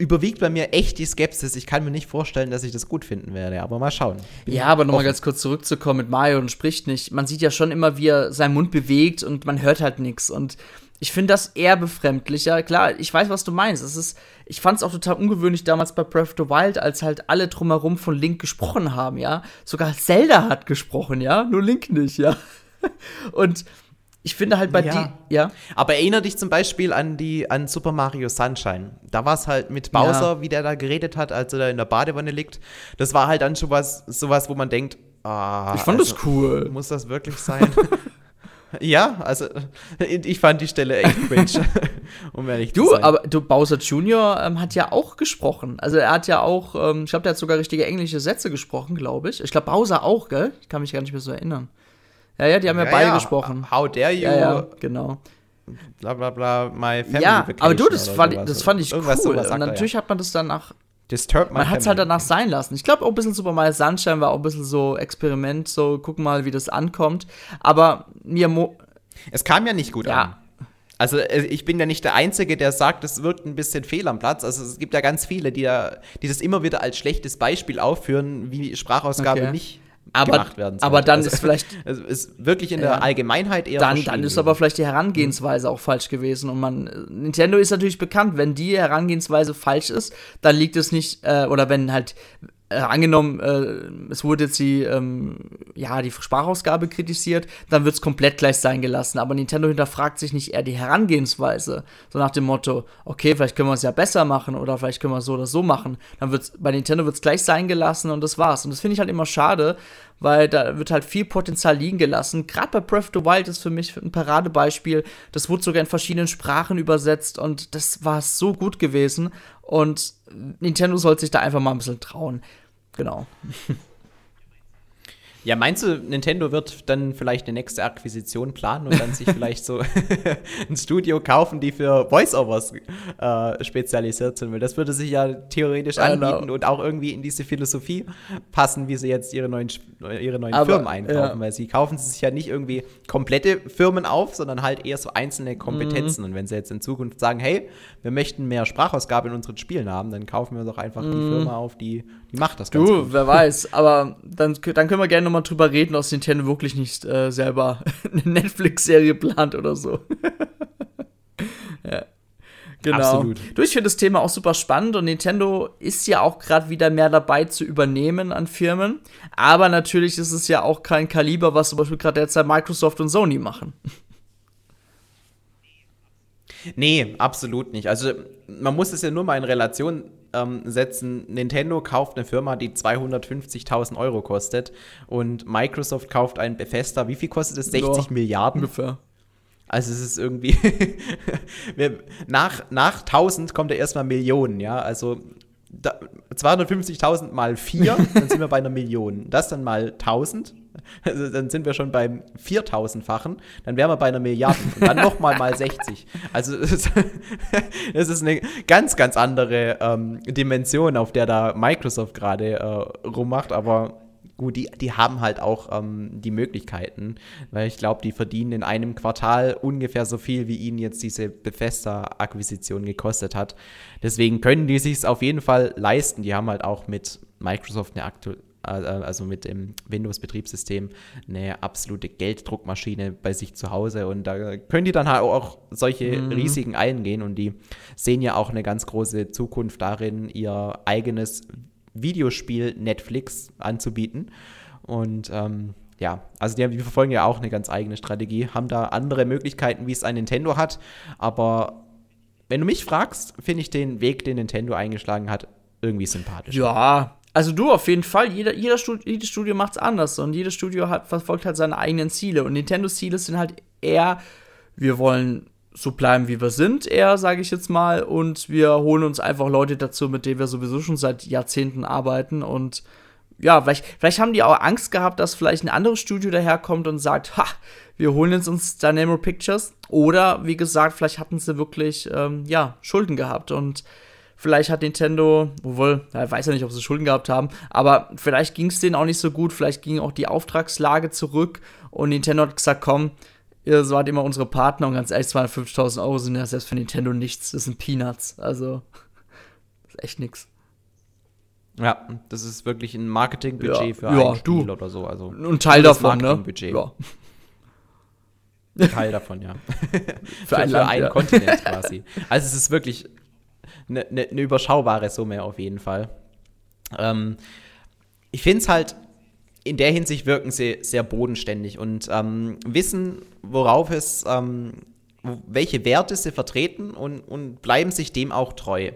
überwiegt bei mir echt die Skepsis. Ich kann mir nicht vorstellen, dass ich das gut finden werde, aber mal schauen. Bin ja, aber nochmal ganz kurz zurückzukommen mit Mario und spricht nicht. Man sieht ja schon immer, wie er seinen Mund bewegt und man hört halt nichts. Und ich finde das eher befremdlicher. Klar, ich weiß, was du meinst. Es ist, ich fand es auch total ungewöhnlich damals bei Breath of the Wild, als halt alle drumherum von Link gesprochen haben, ja. Sogar Zelda hat gesprochen, ja. Nur Link nicht, ja. Und ich finde halt bei ja. die, ja. Aber erinnere dich zum Beispiel an die an Super Mario Sunshine. Da war es halt mit Bowser, ja. wie der da geredet hat, als er da in der Badewanne liegt. Das war halt dann schon was, sowas, wo man denkt, ah, ich fand also, das cool. Muss das wirklich sein? ja, also ich fand die Stelle echt cringe, um ehrlich du, zu sein. Aber du, Bowser Jr. Ähm, hat ja auch gesprochen. Also er hat ja auch, ähm, ich glaube, der hat sogar richtige englische Sätze gesprochen, glaube ich. Ich glaube, Bowser auch, gell? Ich kann mich gar nicht mehr so erinnern. Ja, ja, die haben ja, ja beide ja. gesprochen. How dare you? Ja, ja, genau. Bla bla bla, my family Ja, aber du, das fand, das fand ich Irgendwas cool. Und natürlich hat man das danach. Disturb man hat es halt danach sein lassen. Ich glaube auch ein bisschen Super Mario Sunshine war auch ein bisschen so Experiment, so gucken mal, wie das ankommt. Aber mir. Es kam ja nicht gut an. Also äh, ich bin ja nicht der Einzige, der sagt, es wirkt ein bisschen fehl am Platz. Also es gibt ja ganz viele, die, da, die das immer wieder als schlechtes Beispiel aufführen, wie Sprachausgabe okay. nicht aber, gemacht werden soll. Aber dann also, ist vielleicht. Es ist wirklich in der Allgemeinheit eher. Dann, dann ist aber vielleicht die Herangehensweise auch falsch gewesen. Und man. Nintendo ist natürlich bekannt, wenn die Herangehensweise falsch ist, dann liegt es nicht, äh, oder wenn halt äh, angenommen, äh, es wurde jetzt die, ähm, ja, die Sprachausgabe kritisiert, dann wird es komplett gleich sein gelassen. Aber Nintendo hinterfragt sich nicht eher die Herangehensweise. So nach dem Motto, okay, vielleicht können wir es ja besser machen oder vielleicht können wir es so oder so machen. Dann wird's, bei Nintendo wird es gleich sein gelassen und das war's. Und das finde ich halt immer schade, weil da wird halt viel Potenzial liegen gelassen. Gerade bei Breath of the Wild ist für mich ein Paradebeispiel. Das wurde sogar in verschiedenen Sprachen übersetzt und das war so gut gewesen. Und Nintendo sollte sich da einfach mal ein bisschen trauen. Genau. Ja, meinst du, Nintendo wird dann vielleicht eine nächste Akquisition planen und dann sich vielleicht so ein Studio kaufen, die für Voiceovers äh, spezialisiert sind? Weil das würde sich ja theoretisch anbieten genau. und auch irgendwie in diese Philosophie passen, wie sie jetzt ihre neuen, ihre neuen Aber, Firmen einkaufen. Ja. Weil sie kaufen sich ja nicht irgendwie komplette Firmen auf, sondern halt eher so einzelne Kompetenzen. Mhm. Und wenn sie jetzt in Zukunft sagen, hey, wir möchten mehr Sprachausgabe in unseren Spielen haben, dann kaufen wir doch einfach mhm. die Firma auf, die, die macht das Ganze. Du, wer weiß. Aber dann, dann können wir gerne nochmal drüber reden, dass Nintendo wirklich nicht äh, selber eine Netflix-Serie plant oder so. ja. Genau. Absolut. Du, ich finde das Thema auch super spannend und Nintendo ist ja auch gerade wieder mehr dabei zu übernehmen an Firmen. Aber natürlich ist es ja auch kein Kaliber, was zum Beispiel gerade derzeit Microsoft und Sony machen. Nee, absolut nicht. Also man muss es ja nur mal in Relation ähm, setzen. Nintendo kauft eine Firma, die 250.000 Euro kostet und Microsoft kauft einen Bethesda. Wie viel kostet es? 60 ja, Milliarden? Ungefähr. Also es ist irgendwie nach, nach 1000 kommt ja erstmal Millionen, ja. Also 250.000 mal 4, dann sind wir bei einer Million. Das dann mal 1000, also dann sind wir schon beim 4000-fachen, dann wären wir bei einer Milliarde und dann nochmal mal 60. Also das ist eine ganz, ganz andere ähm, Dimension, auf der da Microsoft gerade äh, rummacht, aber gut, die, die haben halt auch ähm, die Möglichkeiten, weil ich glaube, die verdienen in einem Quartal ungefähr so viel, wie ihnen jetzt diese Bethesda-Akquisition gekostet hat. Deswegen können die sich auf jeden Fall leisten. Die haben halt auch mit Microsoft eine aktuelle äh, also mit dem Windows-Betriebssystem, eine absolute Gelddruckmaschine bei sich zu Hause. Und da können die dann halt auch solche mhm. Risiken eingehen. Und die sehen ja auch eine ganz große Zukunft darin, ihr eigenes Videospiel Netflix anzubieten. Und ähm, ja, also die, die, verfolgen ja auch eine ganz eigene Strategie, haben da andere Möglichkeiten, wie es ein Nintendo hat. Aber wenn du mich fragst, finde ich den Weg, den Nintendo eingeschlagen hat, irgendwie sympathisch. Ja, also du auf jeden Fall. Jeder, jeder Studio, jedes Studio macht es anders und jedes Studio hat, verfolgt halt seine eigenen Ziele. Und Nintendos Ziele sind halt eher, wir wollen so bleiben, wie wir sind, eher, sage ich jetzt mal. Und wir holen uns einfach Leute dazu, mit denen wir sowieso schon seit Jahrzehnten arbeiten. Und ja, vielleicht, vielleicht haben die auch Angst gehabt, dass vielleicht ein anderes Studio daherkommt und sagt, ha, wir holen jetzt uns Dynamo Pictures. Oder, wie gesagt, vielleicht hatten sie wirklich, ähm, ja, Schulden gehabt. Und vielleicht hat Nintendo, obwohl, ich weiß ja nicht, ob sie Schulden gehabt haben, aber vielleicht ging es denen auch nicht so gut. Vielleicht ging auch die Auftragslage zurück. Und Nintendo hat gesagt, komm, ihr seid immer unsere Partner und ganz ehrlich, 250.000 Euro sind ja selbst für Nintendo nichts. Das sind Peanuts. Also, das ist echt nichts. Ja, das ist wirklich ein Marketingbudget ja, für ein ja, Spiel du. oder so. Also ein Teil davon, ne? Ja. Ein Teil davon, ja. für, für, ein für einen ja. Kontinent quasi. Also es ist wirklich eine, eine, eine überschaubare Summe auf jeden Fall. Ähm, ich finde es halt in der Hinsicht wirken sie sehr bodenständig und ähm, wissen, worauf es, ähm, welche Werte sie vertreten und, und bleiben sich dem auch treu.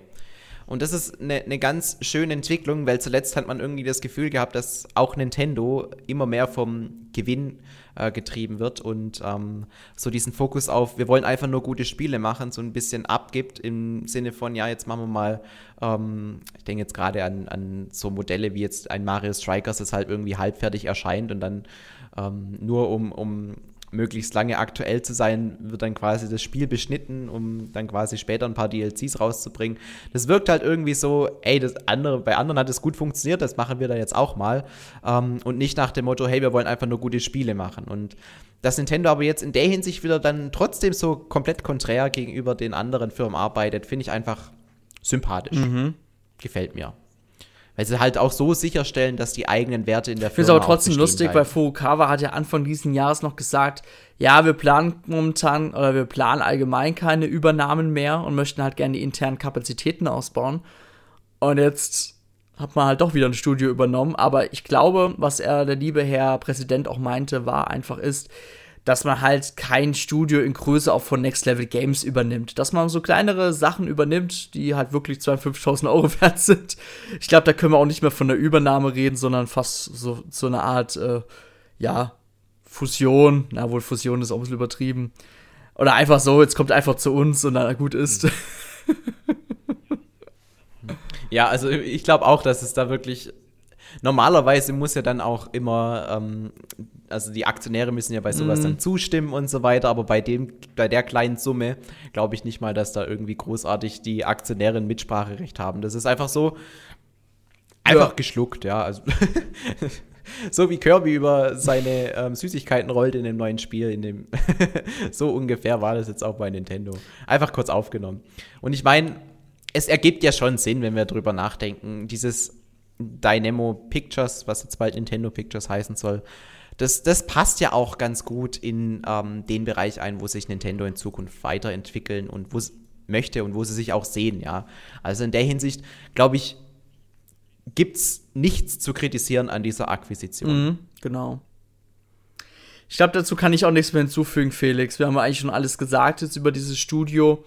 Und das ist eine, eine ganz schöne Entwicklung, weil zuletzt hat man irgendwie das Gefühl gehabt, dass auch Nintendo immer mehr vom Gewinn äh, getrieben wird und ähm, so diesen Fokus auf, wir wollen einfach nur gute Spiele machen, so ein bisschen abgibt im Sinne von, ja, jetzt machen wir mal, ähm, ich denke jetzt gerade an, an so Modelle wie jetzt ein Mario Strikers, das halt irgendwie halbfertig erscheint und dann ähm, nur um, um möglichst lange aktuell zu sein, wird dann quasi das Spiel beschnitten, um dann quasi später ein paar DLCs rauszubringen. Das wirkt halt irgendwie so, ey, das andere, bei anderen hat es gut funktioniert, das machen wir da jetzt auch mal. Ähm, und nicht nach dem Motto, hey, wir wollen einfach nur gute Spiele machen. Und dass Nintendo aber jetzt in der Hinsicht wieder dann trotzdem so komplett konträr gegenüber den anderen Firmen arbeitet, finde ich einfach sympathisch. Mhm. Gefällt mir. Weil sie halt auch so sicherstellen, dass die eigenen Werte in der Firma. Es aber trotzdem lustig, bleiben. weil Furukawa hat ja Anfang dieses Jahres noch gesagt, ja, wir planen momentan oder wir planen allgemein keine Übernahmen mehr und möchten halt gerne die internen Kapazitäten ausbauen. Und jetzt hat man halt doch wieder ein Studio übernommen. Aber ich glaube, was er, der liebe Herr Präsident auch meinte, war einfach ist, dass man halt kein Studio in Größe auch von Next Level Games übernimmt. Dass man so kleinere Sachen übernimmt, die halt wirklich 52.000 Euro wert sind. Ich glaube, da können wir auch nicht mehr von der Übernahme reden, sondern fast so, so eine Art, äh, ja, Fusion. Na wohl, Fusion ist auch ein bisschen übertrieben. Oder einfach so, jetzt kommt einfach zu uns und dann gut ist. Ja, also ich glaube auch, dass es da wirklich normalerweise muss ja dann auch immer, ähm, also die Aktionäre müssen ja bei sowas mm. dann zustimmen und so weiter, aber bei dem, bei der kleinen Summe glaube ich nicht mal, dass da irgendwie großartig die Aktionäre ein Mitspracherecht haben. Das ist einfach so einfach ja. geschluckt, ja. Also so wie Kirby über seine ähm, Süßigkeiten rollt in dem neuen Spiel, in dem so ungefähr war das jetzt auch bei Nintendo. Einfach kurz aufgenommen. Und ich meine, es ergibt ja schon Sinn, wenn wir drüber nachdenken. Dieses Dynamo Pictures, was jetzt bald Nintendo Pictures heißen soll, das, das passt ja auch ganz gut in ähm, den Bereich ein, wo sich Nintendo in Zukunft weiterentwickeln und wo es möchte und wo sie sich auch sehen, ja. Also in der Hinsicht, glaube ich, gibt es nichts zu kritisieren an dieser Akquisition. Mhm, genau. Ich glaube, dazu kann ich auch nichts mehr hinzufügen, Felix. Wir haben eigentlich schon alles gesagt jetzt über dieses Studio.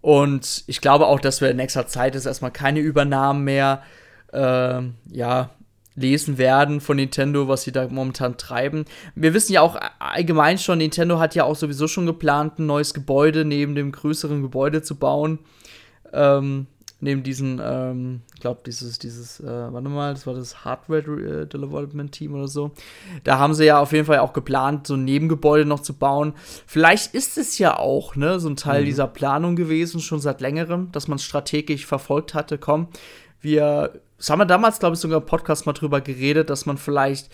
Und ich glaube auch, dass wir in nächster Zeit jetzt erstmal keine Übernahmen mehr äh, ja, lesen werden von Nintendo, was sie da momentan treiben. Wir wissen ja auch allgemein schon, Nintendo hat ja auch sowieso schon geplant, ein neues Gebäude neben dem größeren Gebäude zu bauen. Ähm, neben diesen, ähm, ich glaube, dieses, dieses, äh, warte mal, das war das Hardware äh, Development Team oder so. Da haben sie ja auf jeden Fall auch geplant, so ein Nebengebäude noch zu bauen. Vielleicht ist es ja auch, ne, so ein Teil mhm. dieser Planung gewesen, schon seit längerem, dass man strategisch verfolgt hatte. Komm, wir, das haben wir damals, glaube ich, sogar im Podcast mal drüber geredet, dass man vielleicht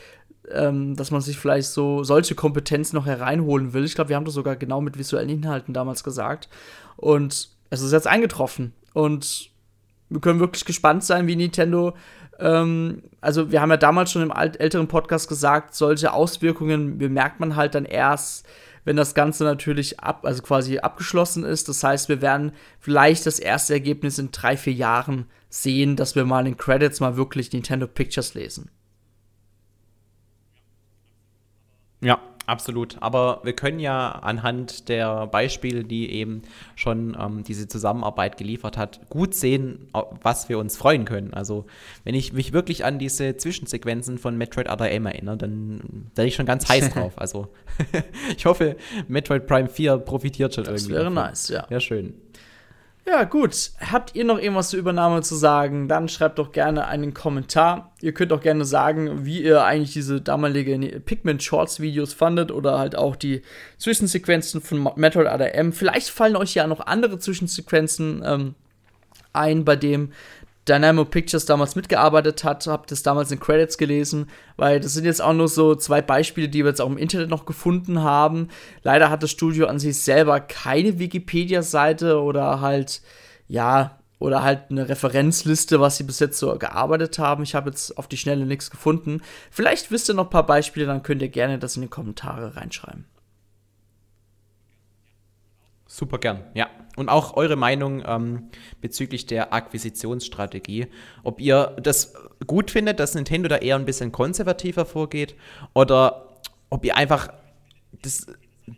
ähm, dass man sich vielleicht so solche Kompetenzen noch hereinholen will. Ich glaube, wir haben das sogar genau mit visuellen Inhalten damals gesagt. Und es ist jetzt eingetroffen. Und wir können wirklich gespannt sein, wie Nintendo. Ähm, also, wir haben ja damals schon im älteren Podcast gesagt, solche Auswirkungen bemerkt man halt dann erst, wenn das Ganze natürlich ab, also quasi abgeschlossen ist. Das heißt, wir werden vielleicht das erste Ergebnis in drei, vier Jahren sehen, dass wir mal in den Credits mal wirklich Nintendo Pictures lesen. Ja, Absolut. Aber wir können ja anhand der Beispiele, die eben schon ähm, diese Zusammenarbeit geliefert hat, gut sehen, was wir uns freuen können. Also, wenn ich mich wirklich an diese Zwischensequenzen von Metroid Other M erinnere, dann bin ich schon ganz heiß drauf. Also, ich hoffe, Metroid Prime 4 profitiert schon das irgendwie. Das wäre nice, ja. Ja, schön. Ja, gut. Habt ihr noch irgendwas zur Übernahme zu sagen? Dann schreibt doch gerne einen Kommentar. Ihr könnt auch gerne sagen, wie ihr eigentlich diese damalige Pigment Shorts Videos fandet oder halt auch die Zwischensequenzen von Metroid ADM. Vielleicht fallen euch ja noch andere Zwischensequenzen ähm, ein, bei dem Dynamo Pictures damals mitgearbeitet hat, habe das damals in Credits gelesen, weil das sind jetzt auch nur so zwei Beispiele, die wir jetzt auch im Internet noch gefunden haben. Leider hat das Studio an sich selber keine Wikipedia-Seite oder halt, ja, oder halt eine Referenzliste, was sie bis jetzt so gearbeitet haben. Ich habe jetzt auf die Schnelle nichts gefunden. Vielleicht wisst ihr noch ein paar Beispiele, dann könnt ihr gerne das in die Kommentare reinschreiben. Super gern, ja. Und auch eure Meinung ähm, bezüglich der Akquisitionsstrategie. Ob ihr das gut findet, dass Nintendo da eher ein bisschen konservativer vorgeht oder ob ihr einfach das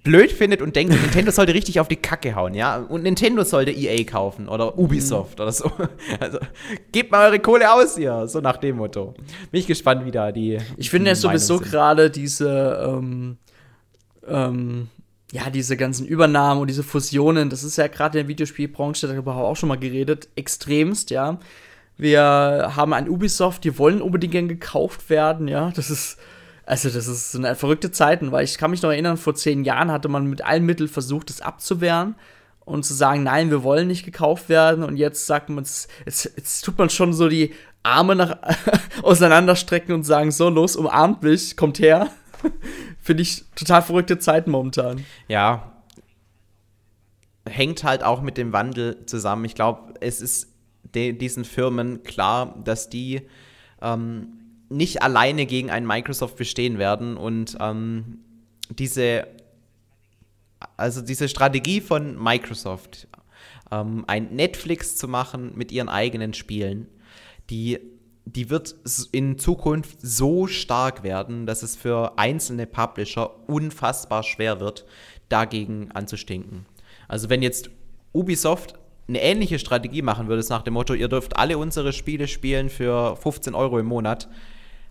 blöd findet und denkt, Nintendo sollte richtig auf die Kacke hauen, ja? Und Nintendo sollte EA kaufen oder Ubisoft mhm. oder so. Also gebt mal eure Kohle aus hier, so nach dem Motto. Bin ich gespannt, wie da die. Ich finde ja sowieso gerade diese ähm, ähm, ja, diese ganzen Übernahmen und diese Fusionen, das ist ja gerade in der Videospielbranche, darüber haben wir auch schon mal geredet, extremst, ja. Wir haben ein Ubisoft, die wollen unbedingt gern gekauft werden, ja. Das ist, also das ist eine verrückte Zeiten, weil ich kann mich noch erinnern, vor zehn Jahren hatte man mit allen Mitteln versucht, das abzuwehren und zu sagen, nein, wir wollen nicht gekauft werden. Und jetzt sagt man, jetzt, jetzt tut man schon so die Arme nach auseinanderstrecken und sagen, so, los, umarmt mich, kommt her. Finde ich total verrückte Zeiten momentan. Ja. Hängt halt auch mit dem Wandel zusammen. Ich glaube, es ist diesen Firmen klar, dass die ähm, nicht alleine gegen einen Microsoft bestehen werden und ähm, diese, also diese Strategie von Microsoft, ähm, ein Netflix zu machen mit ihren eigenen Spielen, die die wird in Zukunft so stark werden, dass es für einzelne Publisher unfassbar schwer wird, dagegen anzustinken. Also wenn jetzt Ubisoft eine ähnliche Strategie machen würde, nach dem Motto, ihr dürft alle unsere Spiele spielen für 15 Euro im Monat,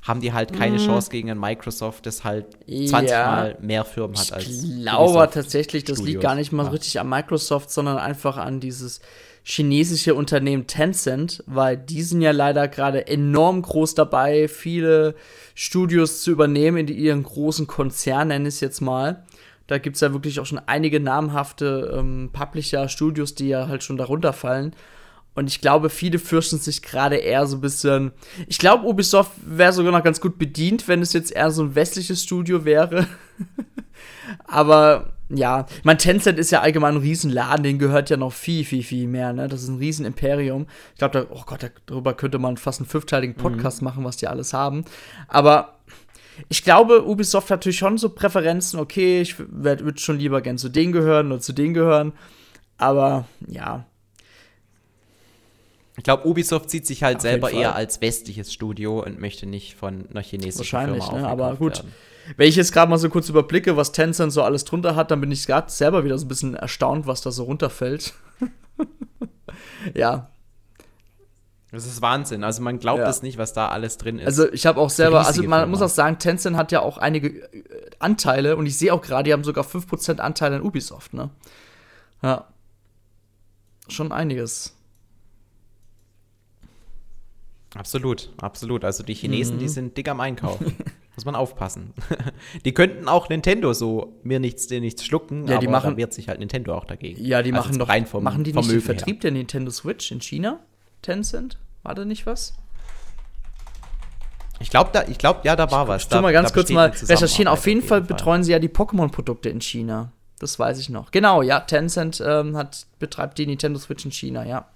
haben die halt keine mm. Chance gegen ein Microsoft, das halt 20 ja. Mal mehr Firmen hat als Ich glaube Ubisoft tatsächlich, das Studios. liegt gar nicht mal ja. richtig an Microsoft, sondern einfach an dieses chinesische Unternehmen Tencent, weil die sind ja leider gerade enorm groß dabei, viele Studios zu übernehmen in ihren großen Konzern, nenne ich es jetzt mal. Da gibt es ja wirklich auch schon einige namhafte ähm, Publisher-Studios, die ja halt schon darunter fallen. Und ich glaube, viele fürchten sich gerade eher so ein bisschen. Ich glaube, Ubisoft wäre sogar noch ganz gut bedient, wenn es jetzt eher so ein westliches Studio wäre. Aber ja, ich meine, Tencent ist ja allgemein ein Riesenladen, den gehört ja noch viel, viel, viel mehr, ne? Das ist ein Riesenimperium. Ich glaube, oh Gott, darüber könnte man fast einen fünfteiligen mhm. Podcast mhm. machen, was die alles haben. Aber ich glaube, Ubisoft hat natürlich schon so Präferenzen, okay, ich würde schon lieber gern zu denen gehören oder zu denen gehören. Aber ja, ich glaube, Ubisoft sieht sich halt Auf selber eher als westliches Studio und möchte nicht von einer chinesischen Wahrscheinlich, Firma ne? aber gut. Werden. Wenn ich jetzt gerade mal so kurz überblicke, was Tencent so alles drunter hat, dann bin ich gerade selber wieder so ein bisschen erstaunt, was da so runterfällt. ja. Das ist Wahnsinn. Also man glaubt es ja. nicht, was da alles drin ist. Also ich habe auch selber, also man Firma. muss auch sagen, Tencent hat ja auch einige äh, Anteile und ich sehe auch gerade, die haben sogar 5% Anteile an Ubisoft, ne? Ja. Schon einiges. Absolut, absolut. Also die Chinesen, mhm. die sind dick am Einkaufen. Muss man aufpassen. die könnten auch Nintendo so mir nichts, dir nichts schlucken, ja, die aber machen, wehrt sich halt Nintendo auch dagegen. Ja, die also machen doch rein vom Machen die nicht Vermögen den Vertrieb her. der Nintendo Switch in China? Tencent? War da nicht was? Ich glaube, da, ich glaub, ja, da war ich, was. Ich da, mal ganz kurz mal recherchieren. Auf jeden, auf jeden Fall, Fall betreuen sie ja die Pokémon-Produkte in China. Das weiß ich noch. Genau, ja, Tencent ähm, hat, betreibt die Nintendo Switch in China, ja.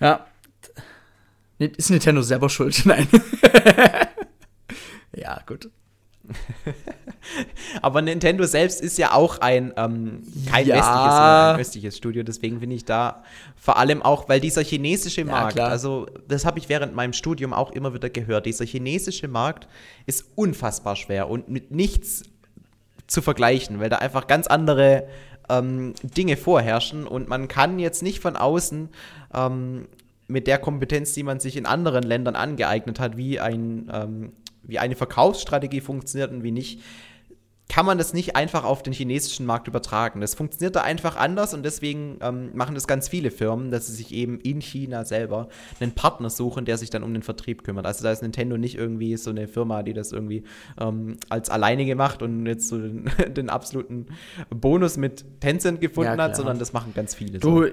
Ja, ist Nintendo selber schuld? Nein. Ja, gut. Aber Nintendo selbst ist ja auch ein ein, kein ja. westliches, sondern ein östliches Studio. Deswegen finde ich da vor allem auch, weil dieser chinesische Markt, ja, also das habe ich während meinem Studium auch immer wieder gehört, dieser chinesische Markt ist unfassbar schwer und mit nichts zu vergleichen, weil da einfach ganz andere ähm, Dinge vorherrschen und man kann jetzt nicht von außen ähm, mit der Kompetenz, die man sich in anderen Ländern angeeignet hat, wie, ein, ähm, wie eine Verkaufsstrategie funktioniert und wie nicht, kann man das nicht einfach auf den chinesischen Markt übertragen. Das funktioniert da einfach anders und deswegen ähm, machen das ganz viele Firmen, dass sie sich eben in China selber einen Partner suchen, der sich dann um den Vertrieb kümmert. Also da ist Nintendo nicht irgendwie so eine Firma, die das irgendwie ähm, als alleinige macht und jetzt so den, den absoluten Bonus mit Tencent gefunden ja, hat, sondern das machen ganz viele. Du, so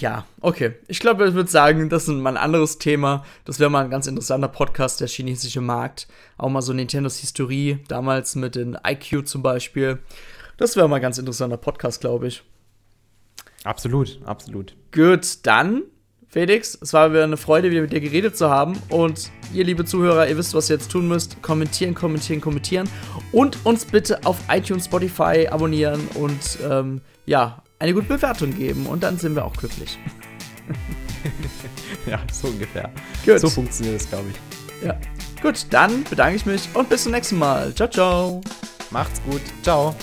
ja, okay. Ich glaube, ich würde sagen, das ist mal ein anderes Thema. Das wäre mal ein ganz interessanter Podcast, der chinesische Markt. Auch mal so Nintendos Historie, damals mit den IQ zum Beispiel. Das wäre mal ein ganz interessanter Podcast, glaube ich. Absolut, absolut. Gut, dann, Felix, es war wieder eine Freude, wieder mit dir geredet zu haben. Und ihr, liebe Zuhörer, ihr wisst, was ihr jetzt tun müsst. Kommentieren, kommentieren, kommentieren. Und uns bitte auf iTunes, Spotify abonnieren und ähm, ja, eine gute Bewertung geben und dann sind wir auch glücklich. ja, so ungefähr. Gut. So funktioniert es, glaube ich. Ja. Gut, dann bedanke ich mich und bis zum nächsten Mal. Ciao, ciao. Macht's gut. Ciao.